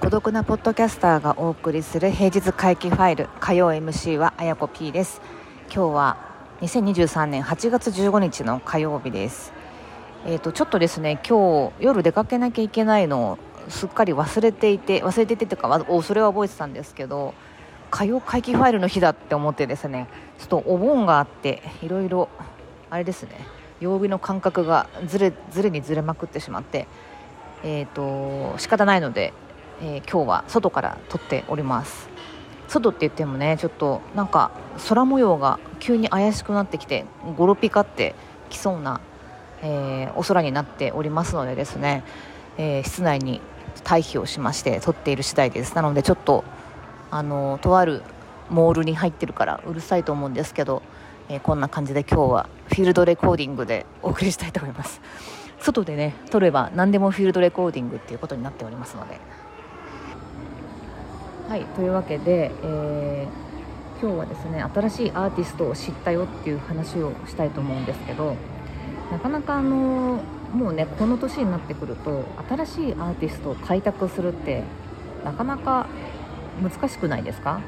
孤独なポッドキャスターがお送りする平日回帰ファイル火曜 MC はあやこ P です。今日は2023年8月15日の火曜日です。えーとちょっとですね今日夜出かけなきゃいけないのをすっかり忘れていて忘れていてというかおそれは覚えてたんですけど火曜回帰ファイルの日だって思ってですねちょっとお盆があっていろいろあれですね曜日の感覚がずれずれにずれまくってしまってえーと仕方ないのでえー、今日は外から撮っております。外って言ってもねちょっとなんか空模様が急に怪しくなってきてゴロピカってきそうな、えー、お空になっておりますのでですね、えー、室内に退避をしまして撮っている次第です。なのでちょっとあのとあるモールに入ってるからうるさいと思うんですけど、えこんな感じで今日はフィールドレコーディングでお送りしたいと思います。外でね撮れば何でもフィールドレコーディングっていうことになっておりますので。はいというわけで、えー、今日はですね新しいアーティストを知ったよっていう話をしたいと思うんですけどなかなかあのもうねこの年になってくると新しいアーティストを開拓するってなかなか難しくないですか？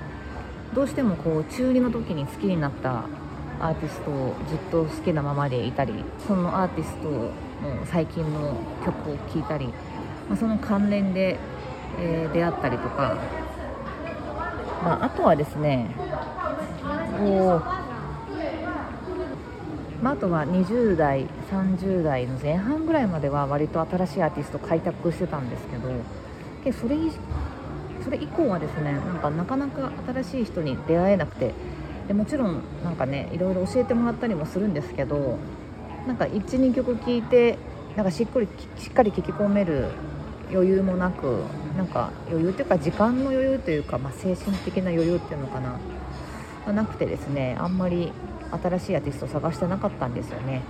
どうしてもこう中2の時に好きになったアーティストをずっと好きなままでいたりそのアーティストの最近の曲を聴いたり、まあ、その関連で、えー、出会ったりとかまあ、あとはですねおまあ、あとは20代30代の前半ぐらいまでは割と新しいアーティスト開拓してたんですけどけそれそれ以降はですねなんかなかなか新しい人に出会えなくてでもちろんなんかねいろいろ教えてもらったりもするんですけどなんか12曲聴いてなんかしっかりしっかり聴き込める余裕もなくなんか余裕というか時間の余裕というか、まあ、精神的な余裕っていうのかな、がなくてですねあんまり新しいアーティストを探してなかったんですよね。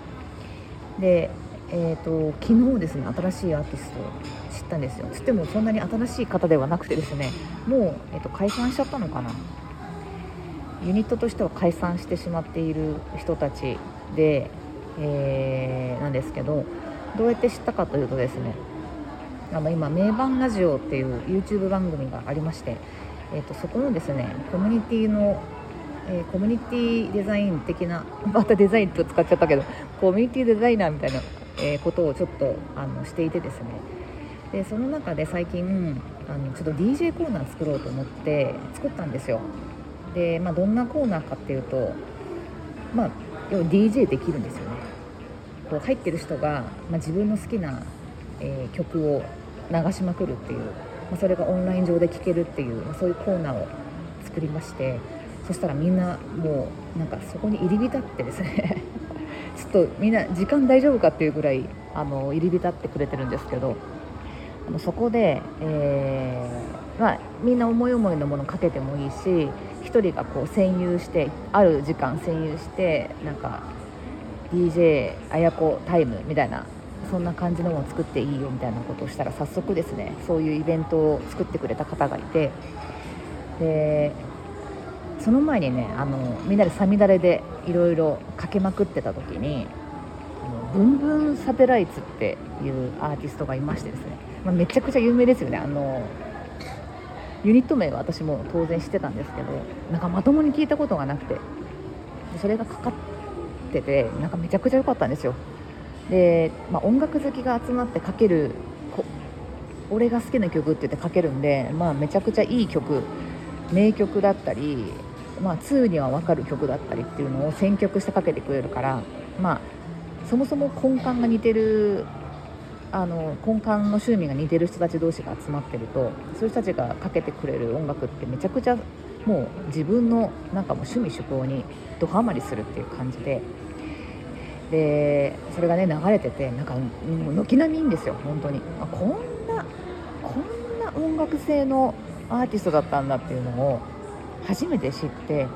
で、えーと、昨日ですね新しいアーティストを知ったんですよ。つってもそんなに新しい方ではなくてですねもう、えーと、解散しちゃったのかな。ユニットとしては解散してしまっている人たちで、えー、なんですけどどうやって知ったかというとですねあの今名盤ラジオっていう YouTube 番組がありまして、えーと、そこのですねコミュニティの、え、コミュニティデザイン的なまたデザインと使っちゃったけどコミュニティデザイナーみたいな、え、ことをちょっとあのしていてですね。でその中で最近あのちょっと DJ コーナー作ろうと思って作ったんですよ。で、まあ、どんなコーナーかっていうとまあ要は DJ できるんですよね。こう入ってる人が、まあ、自分の好きな、えー、曲を流しまくるっていう、まあ、それがオンライン上で聴けるっていう、まあ、そういうコーナーを作りましてそしたらみんなもうなんかそこに入り浸ってですね。っとみんな時間大丈夫かっていうぐらいあの入り浸ってくれてるんですけどあのそこで、えー、まあ、みんな思い思いのものかけてもいいし1人がこう占有してある時間占有してなんか DJ あやこタイムみたいなそんな感じのものを作っていいよみたいなことをしたら早速ですねそういうイベントを作ってくれた方がいてでその前にねあのみんなでさみだれでいろいろかけまくってた時にブンブンサテライツっていうアーティストがいましてですね、まあ、めちゃくちゃ有名ですよね。あのユニット名は私も当然知ってたんですけどなんかまともに聞いたことがなくて。それがかかっててなんかめちゃくちゃ良かったんですよ。で、まあ、音楽好きが集まってかける俺が好きな曲って言ってかけるんで、まあ、めちゃくちゃいい曲名曲だったり、まあ、2には分かる曲だったりっていうのを選曲してかけてくれるから、まあ、そもそも根幹が似てるあの根幹の趣味が似てる人たち同士が集まってるとそういう人たちがかけてくれる音楽ってめちゃくちゃもう自分のなんかもう趣味趣向にドハマりするっていう感じででそれがね流れててなんか軒並みいいんですよ本当にあこんなこんな音楽性のアーティストだったんだっていうのを初めて知って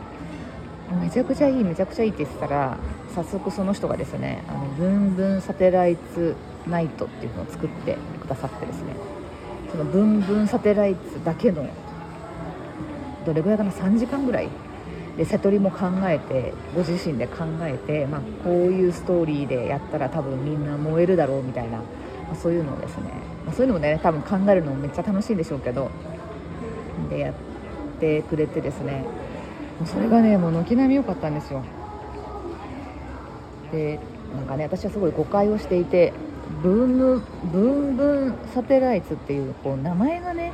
めちゃくちゃいいめちゃくちゃいいって言ってたら早速その人がですね「あのブンブンサテライツナイト」っていうのを作ってくださってですねそのブンブンサテライツだけのどれぐらいかな3時間ぐらいで瀬戸りも考えてご自身で考えて、まあ、こういうストーリーでやったら多分みんな燃えるだろうみたいな、まあ、そういうのをですね、まあ、そういうのもね多分考えるのもめっちゃ楽しいんでしょうけどでやってくれてですね。それがねもう軒並み良かったんですよ。でなんかね私はすごい誤解をしていてブンブンブンブンサテライツっていうこう名前がね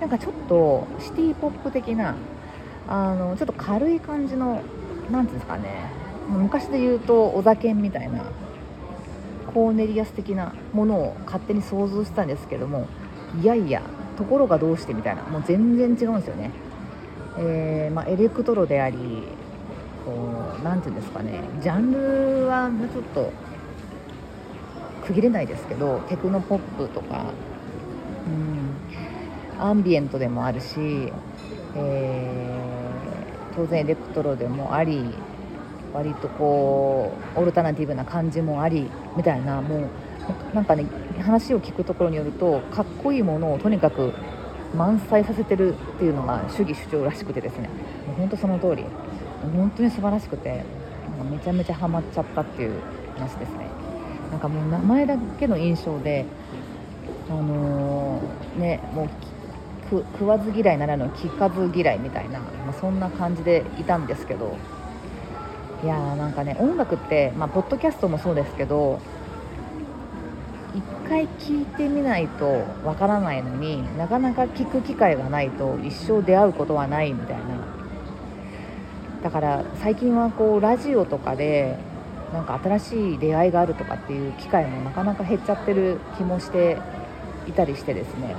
なんかちょっとシティポップ的なあのちょっと軽い感じの何ていうんですかね昔で言うとお酒みたいなコーネリアス的なものを勝手に想像したんですけどもいやいやところがどうしてみたいなもう全然違うんですよね、えー、まあ、エレクトロでありこう何て言うんですかねジャンルはちょっと区切れないですけどテクノポップとかうんアンビエントでもあるし、えー、当然エレクトロでもあり割とこうオルタナティブな感じもありみたいなもうなんかね話を聞くところによるとかっこいいものをとにかく満載させてるっていうのが主義主張らしくてですね。もう本当その通り。本当に素晴らしくてなんかめちゃめちゃハマっちゃったっていう話ですね。なんかもう名前だけの印象であのー、ねもう食わず嫌いならぬ聞かず嫌いみたいな、まあ、そんな感じでいたんですけど。いやーなんかね音楽って、まあ、ポッドキャストもそうですけど一回聞いてみないとわからないのになかなか聞く機会がないと一生出会うことはないみたいな。だから最近はこうラジオとかでなんか新しい出会いがあるとかっていう機会もなかなか減っちゃってる気もしていたりしてですね。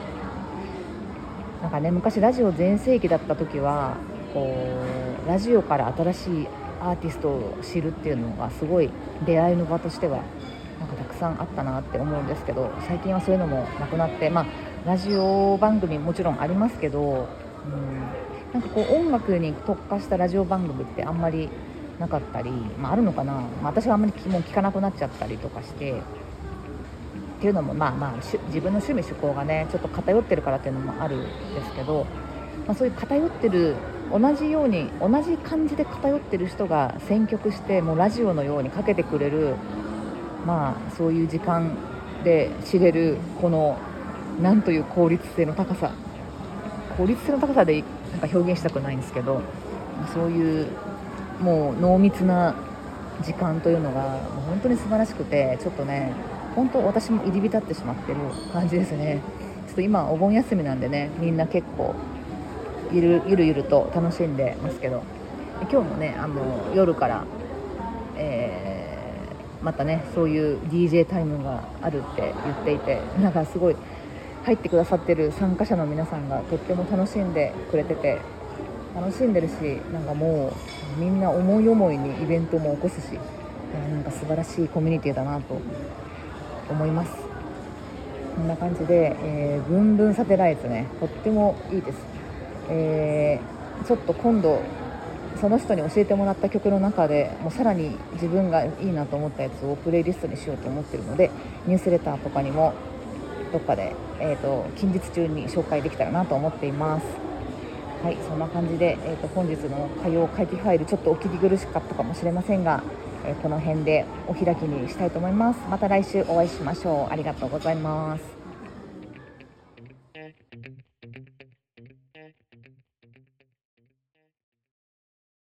なんかね昔ラジオ全盛期だった時はこうラジオから新しいアーティストを知るっていうのがすごい出会いの場としてはくさんあったなって思うんですけど最近はそういうのもなくなってまあラジオ番組もちろんありますけど、うん、なんかこう音楽に特化したラジオ番組ってあんまりなかったり、まあ、あるのかな、まあ、私はあんまりもう聞かなくなっちゃったりとかしてっていうのもまあまあ自分の趣味趣向がねちょっと偏ってるからっていうのもあるんですけど、まあ、そういう偏ってる同じように同じ感じで偏ってる人が選曲してもうラジオのようにかけてくれるまあそういう時間で知れるこのなんという効率性の高さ。効率性の高さでなんか表現したくないんですけどそういうもう濃密な時間というのが本当に素晴らしくてちょっとね本当私も入り浸ってしまってる感じですね。ちょっと今お盆休みなんでねみんな結構ゆるゆるゆると楽しんでますけど。今日もねあの夜から、えー、またねそういう DJ タイムがあるって言っていてなんかすごい入ってくださってる参加者の皆さんがとっても楽しんでくれてて楽しんでるしなんかもうみんな思い思いにイベントも起こすしなんか素晴らしいコミュニティだなと思います。こんな感じで、えー、ブンブンサテライトねとってもいいです。えー、ちょっと今度その人に教えてもらった曲の中でもうさらに自分がいいなと思ったやつをプレイリストにしようと思ってるのでニュースレターとかにもどっかで、えーと、近日中に紹介できたらなと思っています。はいそんな感じで、えーと、本日の火曜会議ファイルちょっとお聞き苦しかったかもしれませんが、えー、この辺でお開きにしたいと思います。また来週お会いしましょう。ありがとうございます。